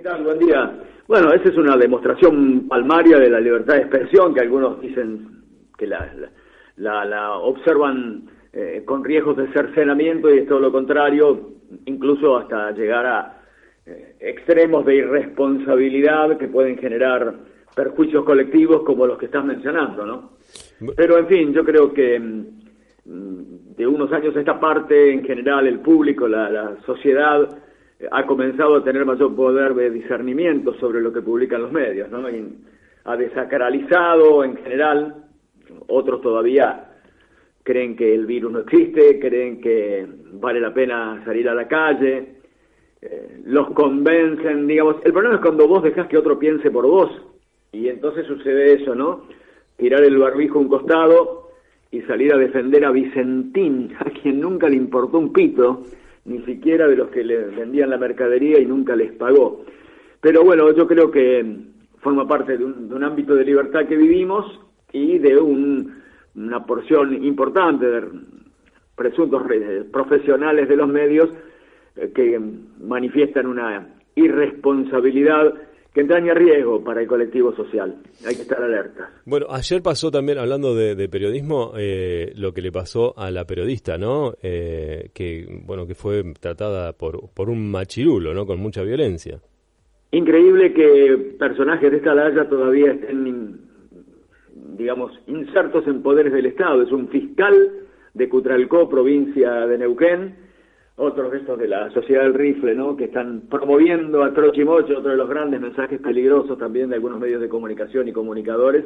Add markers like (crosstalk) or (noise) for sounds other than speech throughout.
¿Qué tal? Buen día. Bueno, esa es una demostración palmaria de la libertad de expresión que algunos dicen que la, la, observan eh, con riesgos de cercenamiento y es todo lo contrario, incluso hasta llegar a eh, extremos de irresponsabilidad que pueden generar perjuicios colectivos como los que estás mencionando, ¿no? Pero en fin, yo creo que mm, de unos años a esta parte, en general, el público, la, sociedad, eh, ha comenzado a tener mayor poder de discernimiento sobre lo que publican los medios, ¿no? ha desacralizado en general, otros todavía creen que el virus no existe, creen que vale la pena salir a la calle, eh, los convencen, digamos, el problema es cuando vos dejás que otro piense por vos, y entonces sucede eso, ¿no? Tirar el barbijo a un costado y salir a defender a Vicentín, (laughs) a quien nunca le importó un pito, ni siquiera de los que le vendían la mercadería y nunca les pagó. Pero bueno, yo creo que forma parte de un, ámbito de libertad que vivimos y de una porción importante de presuntos profesionales de los medios eh, que manifiestan una irresponsabilidad que entraña riesgo para el colectivo social. Hay que estar alerta. Bueno, ayer pasó también, hablando de, periodismo, eh, lo que le pasó a la periodista, ¿no? Eh, que, bueno, que fue tratada por, por un machirulo, ¿no? Con mucha violencia. Increíble que personajes de esta laya todavía estén, digamos, insertos en poderes del Estado. Es un fiscal de Cutralcó, provincia de Neuquén, otros de estos de la sociedad del rifle, ¿no? que están promoviendo a Trochimocho, otro de los grandes mensajes peligrosos también de algunos medios de comunicación y comunicadores,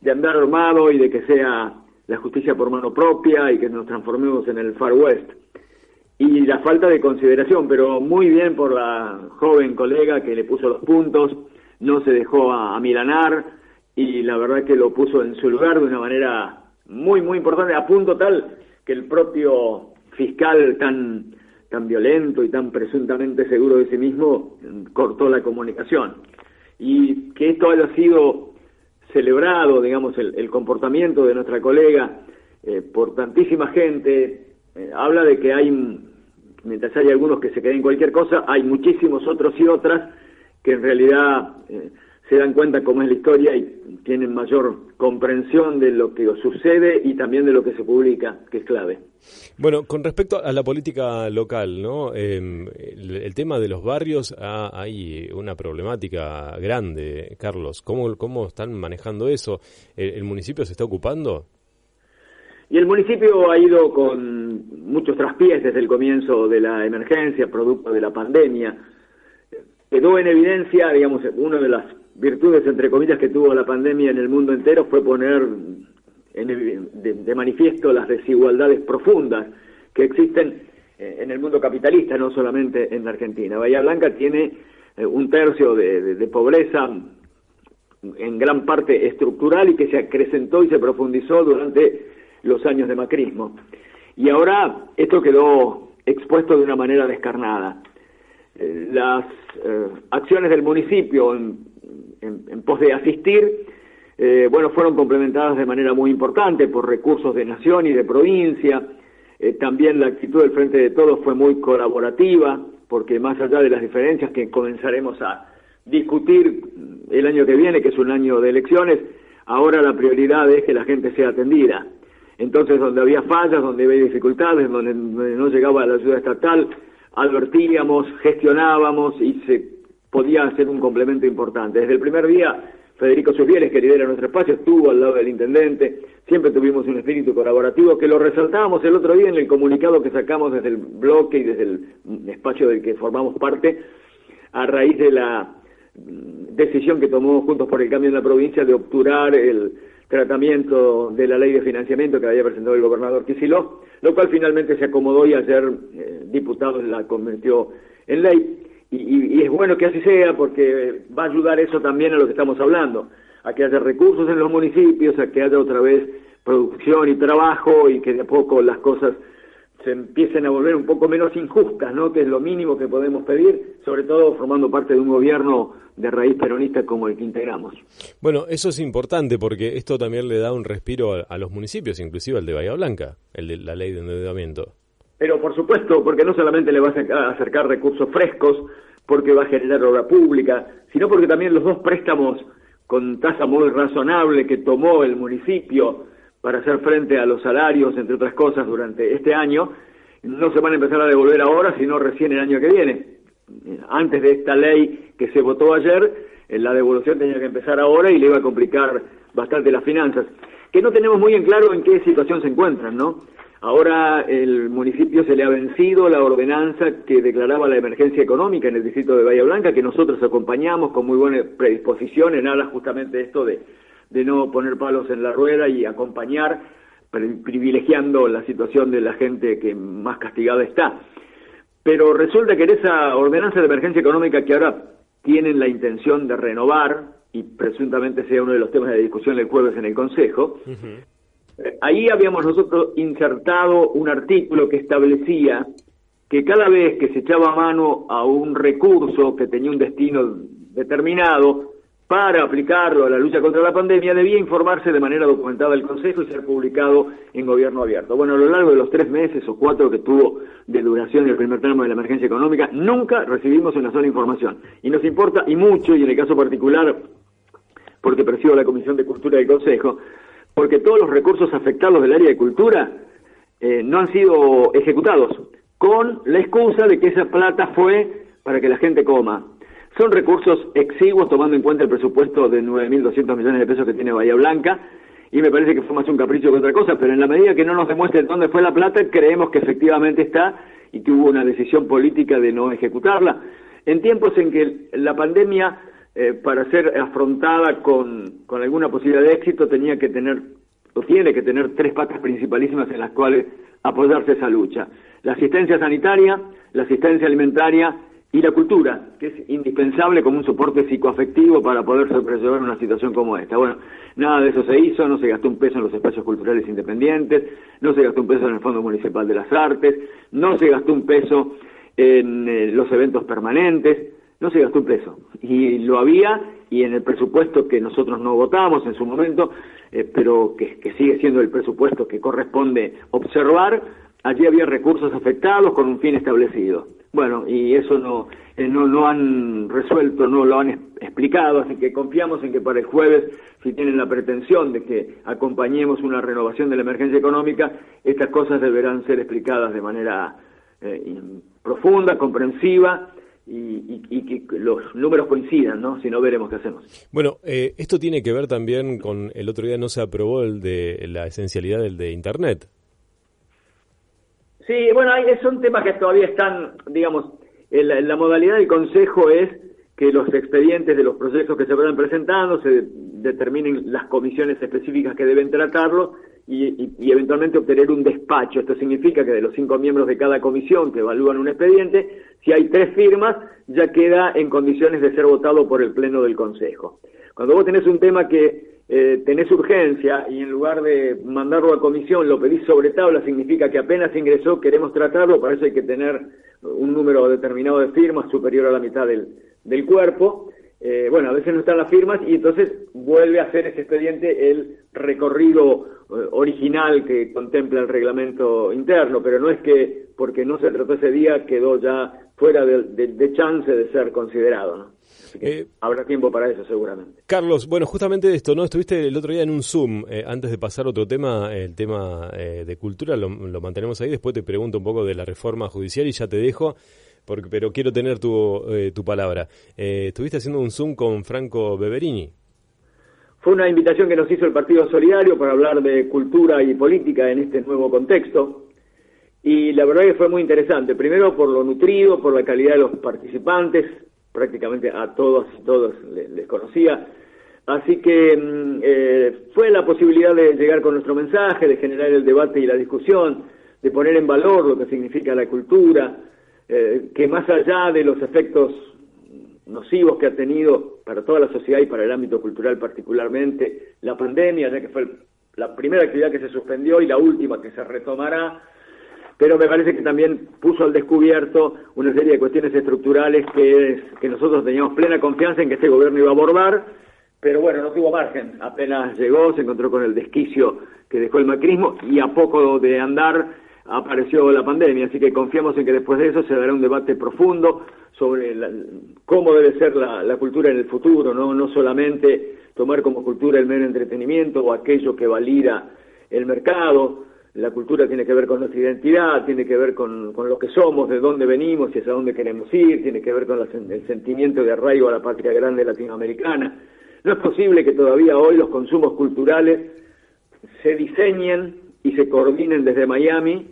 de andar armado y de que sea la justicia por mano propia y que nos transformemos en el Far West. Y la falta de consideración, pero muy bien por la joven colega que le puso los puntos, no se dejó a, a milanar y la verdad que lo puso en su lugar de una manera muy, muy importante, a punto tal que el propio fiscal tan, tan violento y tan presuntamente seguro de sí mismo cortó la comunicación. Y que esto haya sido celebrado, digamos, el, comportamiento de nuestra colega eh, por tantísima gente, eh, habla de que hay, mientras hay algunos que se queden cualquier cosa, hay muchísimos otros y otras que en realidad eh, se dan cuenta cómo es la historia y tienen mayor comprensión de lo que sucede y también de lo que se publica, que es clave. Bueno, con respecto a la política local, ¿no? Em, el, tema de los barrios, ah, hay una problemática grande, Carlos. ¿Cómo, cómo están manejando eso? ¿El, municipio se está ocupando? Y el municipio ha ido con muchos traspiés desde el comienzo de la emergencia, producto de la pandemia. Quedó en evidencia, digamos, una de las virtudes, entre comillas, que tuvo la pandemia en el mundo entero fue poner de, manifiesto las desigualdades profundas que existen eh, en el mundo capitalista, no solamente en la Argentina. Bahía Blanca tiene eh, un tercio de, pobreza en gran parte estructural y que se acrecentó y se profundizó durante los años de macrismo. Y ahora esto quedó expuesto de una manera descarnada. Eh, las acciones del municipio en, en pos de asistir eh, bueno, fueron complementadas de manera muy importante por recursos de nación y de provincia. Eh, también la actitud del Frente de Todos fue muy colaborativa, porque más allá de las diferencias que comenzaremos a discutir el año que viene, que es un año de elecciones, ahora la prioridad es que la gente sea atendida. Entonces, donde había fallas, donde había dificultades, donde no llegaba la ayuda estatal, advertíamos, gestionábamos y se podía hacer un complemento importante. Desde el primer día Federico Susbieles, que lidera nuestro espacio, estuvo al lado del intendente, siempre tuvimos un espíritu colaborativo que lo resaltábamos el otro día en el comunicado que sacamos desde el bloque y desde el espacio del que formamos parte, a raíz de la decisión que tomó Juntos por el Cambio en la provincia de obturar el tratamiento de la ley de financiamiento que había presentado el gobernador Kicillof, lo cual finalmente se acomodó y ayer eh, diputado la convirtió en ley y, es bueno que así sea porque va a ayudar eso también a lo que estamos hablando, a que haya recursos en los municipios, a que haya otra vez producción y trabajo y que de a poco las cosas se empiecen a volver un poco menos injustas, ¿no? Que es lo mínimo que podemos pedir, sobre todo formando parte de un gobierno de raíz peronista como el que integramos. Bueno, eso es importante porque esto también le da un respiro a, a los municipios, inclusive al de Bahía Blanca, el de la ley de endeudamiento. Pero por supuesto, porque no solamente le va a acercar recursos frescos porque va a generar obra pública, sino porque también los dos préstamos con tasa muy razonable que tomó el municipio para hacer frente a los salarios, entre otras cosas, durante este año, no se van a empezar a devolver ahora, sino recién el año que viene. Antes de esta ley que se votó ayer, eh, la devolución tenía que empezar ahora y le iba a complicar bastante las finanzas, que no tenemos muy en claro en qué situación se encuentran, ¿no? Ahora el municipio se le ha vencido la ordenanza que declaraba la emergencia económica en el distrito de Bahía Blanca, que nosotros acompañamos con muy buena predisposición en alas justamente esto de, de no poner palos en la rueda y acompañar, privilegiando la situación de la gente que más castigada está. Pero resulta que en esa ordenanza de emergencia económica que ahora tienen la intención de renovar, y presuntamente sea uno de los temas de discusión el jueves en el Consejo, ahí habíamos nosotros insertado un artículo que establecía que cada vez que se echaba mano a un recurso que tenía un destino determinado, para aplicarlo a la lucha contra la pandemia debía informarse de manera documentada el Consejo y ser publicado en gobierno abierto. Bueno, a lo largo de los tres meses o cuatro que tuvo de duración el primer tramo de la emergencia económica, nunca recibimos una sola información. Y nos importa, y mucho, y en el caso particular, porque presido la Comisión de Cultura del Consejo, porque todos los recursos afectados del área de cultura eh, no han sido ejecutados, con la excusa de que esa plata fue para que la gente coma. Son recursos exiguos tomando en cuenta el presupuesto de 9.200 millones de pesos que tiene Bahía Blanca, y me parece que fue más un capricho que otra cosa, pero en la medida que no nos demuestren dónde fue la plata, creemos que efectivamente está y que hubo una decisión política de no ejecutarla. En tiempos en que la pandemia eh, para ser afrontada con, alguna posibilidad de éxito tenía que tener, o tiene que tener tres patas principalísimas en las cuales apoyarse esa lucha. La asistencia sanitaria, la asistencia alimentaria y la cultura, que es indispensable como un soporte psicoafectivo para poder sobrellevar una situación como esta. Bueno, nada de eso se hizo, no se gastó un peso en los espacios culturales independientes, no se gastó un peso en el Fondo Municipal de las Artes, no se gastó un peso en eh, los eventos permanentes, no se gastó un peso. Y lo había, y en el presupuesto que nosotros no votamos en su momento, eh, pero que, sigue siendo el presupuesto que corresponde observar, allí había recursos afectados con un fin establecido. Bueno, y eso no, eh, no han resuelto, no lo han explicado, así que confiamos en que para el jueves, si tienen la pretensión de que acompañemos una renovación de la emergencia económica, estas cosas deberán ser explicadas de manera eh, profunda, comprensiva, y, que los números coincidan, ¿no? Si no, veremos qué hacemos. Bueno, eh, esto tiene que ver también con el otro día no se aprobó el de la esencialidad del de Internet. Sí, bueno, hay, son temas que todavía están, digamos, la modalidad del Consejo es que los expedientes de los procesos que se vayan presentando se determinen las comisiones específicas que deben tratarlo y, eventualmente obtener un despacho. Esto significa que de los cinco miembros de cada comisión que evalúan un expediente, si hay tres firmas, ya queda en condiciones de ser votado por el Pleno del Consejo. Cuando vos tenés un tema que eh, tenés urgencia y en lugar de mandarlo a comisión lo pedís sobre tabla, significa que apenas ingresó, queremos tratarlo, para eso hay que tener un número determinado de firmas superior a la mitad del, del cuerpo. Eh, bueno, a veces no están las firmas y entonces vuelve a hacer ese expediente el recorrido eh, original que contempla el reglamento interno, pero no es que porque no se trató ese día quedó ya fuera de, chance de ser considerado, ¿no? Eh, habrá tiempo para eso seguramente. Carlos, bueno, justamente de esto, ¿no? Estuviste el otro día en un Zoom, antes de pasar a otro tema, el tema de cultura, lo, lo mantenemos ahí, después te pregunto un poco de la reforma judicial y ya te dejo pero quiero tener tu, eh, tu palabra. Eh, estuviste haciendo un Zoom con Franco Beverini. Fue una invitación que nos hizo el Partido Solidario para hablar de cultura y política en este nuevo contexto. Y la verdad que fue muy interesante. Primero por lo nutrido, por la calidad de los participantes. Prácticamente a todos y todos les, conocía. Así que mm, eh, fue la posibilidad de llegar con nuestro mensaje, de generar el debate y la discusión, de poner en valor lo que significa la cultura, eh, que más allá de los efectos nocivos que ha tenido para toda la sociedad y para el ámbito cultural particularmente la pandemia, ya que fue la primera actividad que se suspendió y la última que se retomará, pero me parece que también puso al descubierto una serie de cuestiones estructurales que, que nosotros teníamos plena confianza en que este gobierno iba a abordar, pero bueno, no tuvo margen. Apenas llegó, se encontró con el desquicio que dejó el macrismo y a poco de andar apareció la pandemia, así que confiamos en que después de eso se dará un debate profundo sobre cómo debe ser la, cultura en el futuro, ¿no? no solamente tomar como cultura el mero entretenimiento o aquello que valida el mercado, la cultura tiene que ver con nuestra identidad, tiene que ver con, lo que somos, de dónde venimos y hacia dónde queremos ir, tiene que ver con el sentimiento de arraigo a la patria grande latinoamericana. No es posible que todavía hoy los consumos culturales se diseñen y se coordinen desde Miami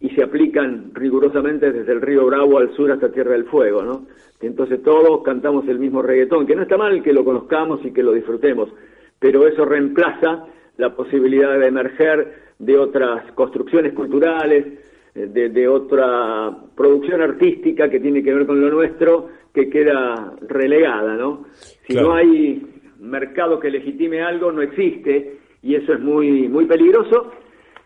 y se aplican rigurosamente desde el río Bravo al sur hasta Tierra del Fuego, ¿no? entonces todos cantamos el mismo reggaetón, que no está mal que lo conozcamos y que lo disfrutemos, pero eso reemplaza la posibilidad de emerger de otras construcciones culturales, eh, de, otra producción artística que tiene que ver con lo nuestro, que queda relegada, ¿no? Si no hay mercado que legitime algo, no existe, y eso es muy, muy peligroso,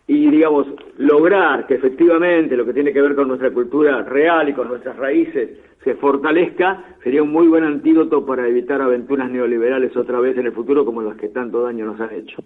y digamos, lograr que efectivamente lo que tiene que ver con nuestra cultura real y con nuestras raíces se fortalezca, sería un muy buen antídoto para evitar aventuras neoliberales otra vez en el futuro como las que tanto daño nos han hecho.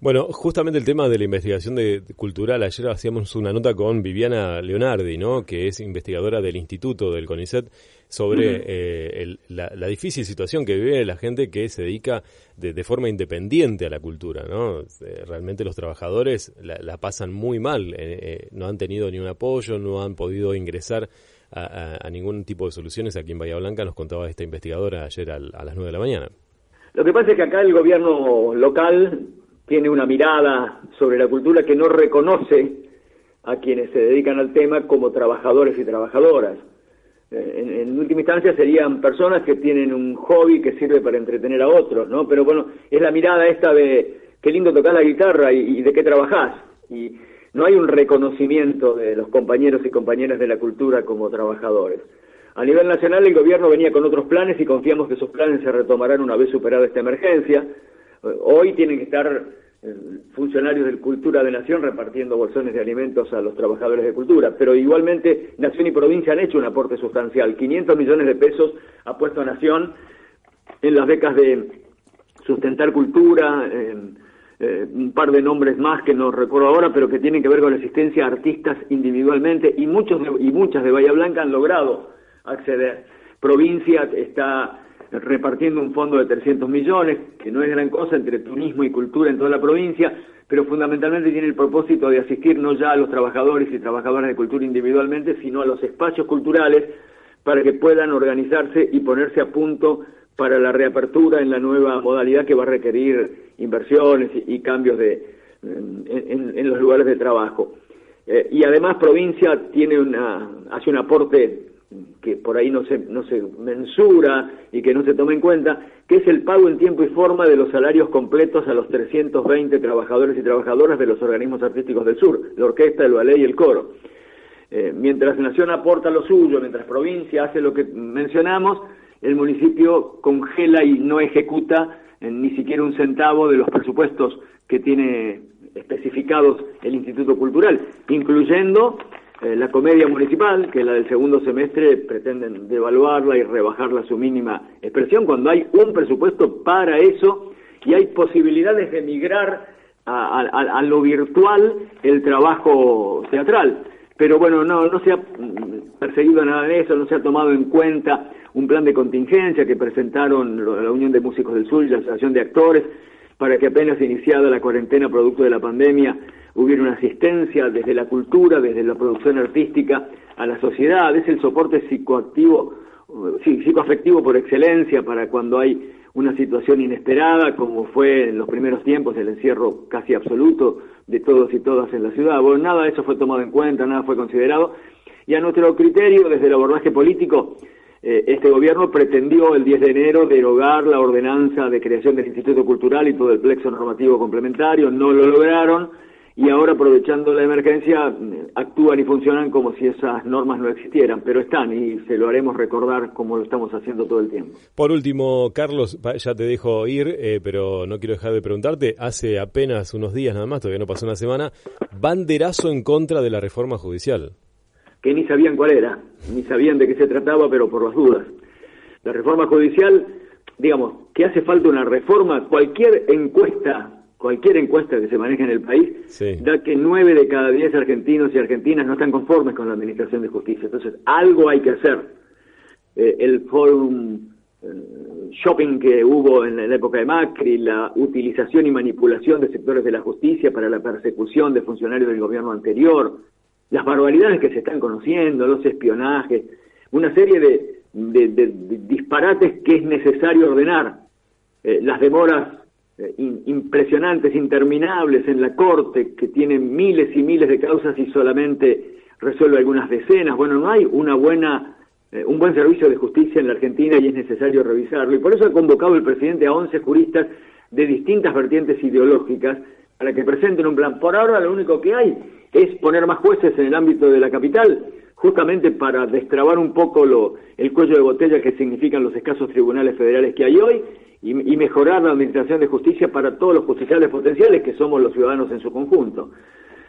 Bueno, justamente el tema de la investigación de, cultural, ayer hacíamos una nota con Viviana Leonardi, ¿no? que es investigadora del Instituto del CONICET, sobre eh, la, difícil situación que vive la gente que se dedica de, forma independiente a la cultura. ¿no? Eh, realmente los trabajadores la, pasan muy mal, eh, no han tenido ni un apoyo, no han podido ingresar a, ningún tipo de soluciones. Aquí en Bahía Blanca nos contaba esta investigadora ayer a las 9 de la mañana. Lo que pasa es que acá el gobierno local tiene una mirada sobre la cultura que no reconoce a quienes se dedican al tema como trabajadores y trabajadoras. Eh, en, última instancia serían personas que tienen un hobby que sirve para entretener a otros, ¿no? Pero bueno, es la mirada esta de qué lindo tocar la guitarra y, y de qué trabajás. Y, no hay un reconocimiento de los compañeros y compañeras de la cultura como trabajadores. A nivel nacional el gobierno venía con otros planes y confiamos que esos planes se retomarán una vez superada esta emergencia. Hoy tienen que estar eh, funcionarios de Cultura de Nación repartiendo bolsones de alimentos a los trabajadores de cultura, pero igualmente Nación y provincia han hecho un aporte sustancial. 500 millones de pesos ha puesto Nación en las becas de sustentar cultura, eh, un par de nombres más que no recuerdo ahora, pero que tienen que ver con la existencia de artistas individualmente y muchos y muchas de Bahía Blanca han logrado acceder. Provincia está repartiendo un fondo de 300 millones, que no es gran cosa entre turismo y cultura en toda la provincia, pero fundamentalmente tiene el propósito de asistir no ya a los trabajadores y trabajadoras de cultura individualmente, sino a los espacios culturales para que puedan organizarse y ponerse a punto para la reapertura en la nueva modalidad que va a requerir inversiones y, cambios de, en, los lugares de trabajo. Eh, y además provincia tiene una, hace un aporte que por ahí no se, no se mensura y que no se toma en cuenta, que es el pago en tiempo y forma de los salarios completos a los 320 trabajadores y trabajadoras de los organismos artísticos del sur, la orquesta, el ballet y el coro. Eh, mientras Nación aporta lo suyo, mientras provincia hace lo que mencionamos, el municipio congela y no ejecuta ni siquiera un centavo de los presupuestos que tiene especificados el Instituto Cultural, incluyendo eh, la comedia municipal, que la del segundo semestre pretenden devaluarla y rebajarla a su mínima expresión, cuando hay un presupuesto para eso y hay posibilidades de migrar a lo virtual el trabajo teatral. Pero bueno, no, no se ha perseguido nada de eso, no se ha tomado en cuenta un plan de contingencia que presentaron la Unión de Músicos del Sur y la Asociación de Actores para que apenas iniciada la cuarentena producto de la pandemia hubiera una asistencia desde la cultura, desde la producción artística a la sociedad, es el soporte psicoactivo, psicoafectivo por excelencia para cuando hay una situación inesperada, como fue en los primeros tiempos el encierro casi absoluto de todos y todas en la ciudad. Bueno, nada de eso fue tomado en cuenta, nada fue considerado. Y a nuestro criterio, desde el abordaje político, eh, este gobierno pretendió el 10 de enero derogar la ordenanza de creación del Instituto Cultural y todo el plexo normativo complementario, no lo lograron y ahora aprovechando la emergencia actúan y funcionan como si esas normas no existieran, pero están y se lo haremos recordar como lo estamos haciendo todo el tiempo. Por último, Carlos, ya te dejo ir, eh, pero no quiero dejar de preguntarte, hace apenas unos días nada más, todavía no pasó una semana, banderazo en contra de la reforma judicial. Que ni sabían cuál era, ni sabían de qué se trataba, pero por las dudas. La reforma judicial, digamos, que hace falta una reforma, cualquier encuesta cualquier encuesta que se maneje en el país da que nueve de cada diez argentinos y argentinas no están conformes con la administración de justicia. Entonces, algo hay que hacer. eh, el forum eh, shopping que hubo en la época de Macri, la utilización y manipulación de sectores de la justicia para la persecución de funcionarios del gobierno anterior, las barbaridades que se están conociendo, los espionajes, una serie de, disparates que es necesario ordenar, eh, las demoras eh, impresionantes, interminables en la Corte, que tiene miles y miles de causas y solamente resuelve algunas decenas. Bueno, no hay una buena eh, un buen servicio de justicia en la Argentina y es necesario revisarlo. Y por eso ha convocado el presidente a 11 juristas de distintas vertientes ideológicas para que presenten un plan. Por ahora lo único que hay es poner más jueces en el ámbito de la capital, justamente para destrabar un poco lo, el cuello de botella que significan los escasos tribunales federales que hay hoy y, mejorar la administración de justicia para todos los justiciales potenciales que somos los ciudadanos en su conjunto.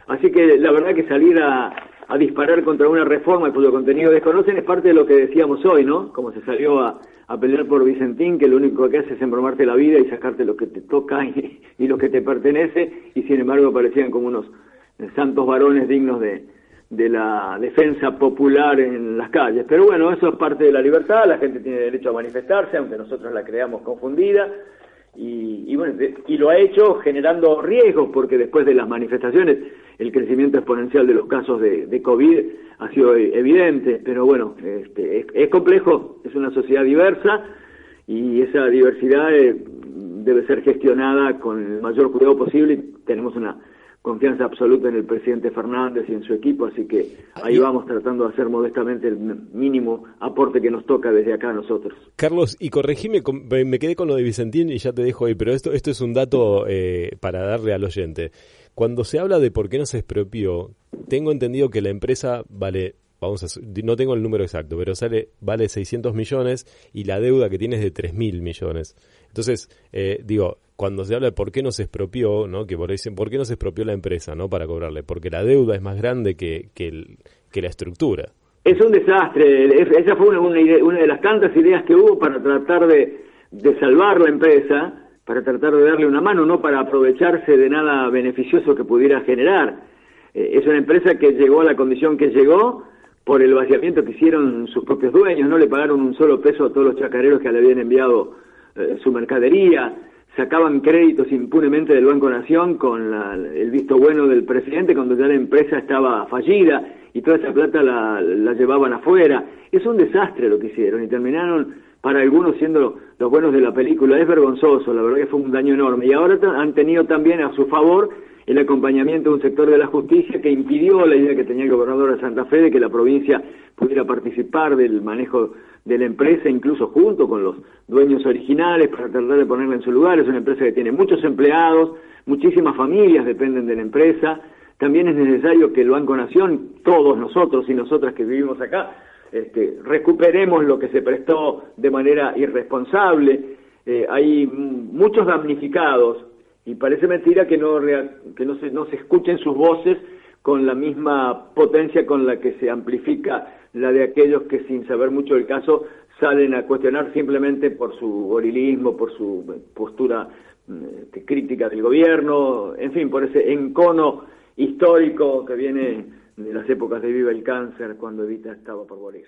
Así que la verdad que salir a, a disparar contra una reforma cuyo contenido desconocen es parte de lo que decíamos hoy, ¿no? Como se salió a, pelear por Vicentín, que lo único que hace es embromarte la vida y sacarte lo que te toca y, lo que te pertenece, y sin embargo parecían como unos santos varones dignos de, de la defensa popular en las calles. Pero bueno, eso es parte de la libertad, la gente tiene derecho a manifestarse, aunque nosotros la creamos confundida, y, bueno, y lo ha hecho generando riesgos, porque después de las manifestaciones el crecimiento exponencial de los casos de, COVID ha sido evidente, pero bueno, este, es, complejo, es una sociedad diversa y esa diversidad eh, debe ser gestionada con el mayor cuidado posible. Tenemos una confianza absoluta en el presidente Fernández y en su equipo, así que ahí vamos tratando de hacer modestamente el mínimo aporte que nos toca desde acá a nosotros. Carlos, y corregime, me quedé con lo de Vicentín y ya te dejo ahí, pero esto, esto es un dato eh, para darle al oyente. Cuando se habla de por qué no se expropió, tengo entendido que la empresa vale vamos a, no tengo el número exacto, pero sale, vale 600 millones y la deuda que tiene es de 3 mil millones. Entonces, eh, digo, cuando se habla de por qué no se expropió, ¿no? Que por dicen, ¿por qué no se expropió la empresa, ¿no? Para cobrarle, porque la deuda es más grande que, que, la estructura. Es un desastre, esa fue una, una, de las tantas ideas que hubo para tratar de, de salvar la empresa, para tratar de darle una mano, no para aprovecharse de nada beneficioso que pudiera generar. Eh, es una empresa que llegó a la condición que llegó por el vaciamiento que hicieron sus propios dueños, no le pagaron un solo peso a todos los chacareros que le habían enviado eh, su mercadería, sacaban créditos impunemente del Banco Nación con el visto bueno del presidente cuando ya la empresa estaba fallida y toda esa plata la, la llevaban afuera. Es un desastre lo que hicieron y terminaron para algunos siendo los buenos de la película. Es vergonzoso, la verdad que fue un daño enorme. Y ahora han tenido también a su favor el acompañamiento de un sector de la justicia que impidió la idea que tenía el gobernador de Santa Fe de que la provincia pudiera participar del manejo de la empresa, incluso junto con los dueños originales, para tratar de ponerla en su lugar. Es una empresa que tiene muchos empleados, muchísimas familias dependen de la empresa. También es necesario que el Banco Nación, todos nosotros y nosotras que vivimos acá, este, recuperemos lo que se prestó de manera irresponsable. Eh, hay muchos damnificados y parece mentira que no, que no, se, no se escuchen sus voces con la misma potencia con la que se amplifica la de aquellos que sin saber mucho del caso salen a cuestionar simplemente por su gorilismo, por su postura mm, crítica del gobierno, en fin, por ese encono histórico que viene de las épocas de Viva el Cáncer, cuando Evita estaba por morir.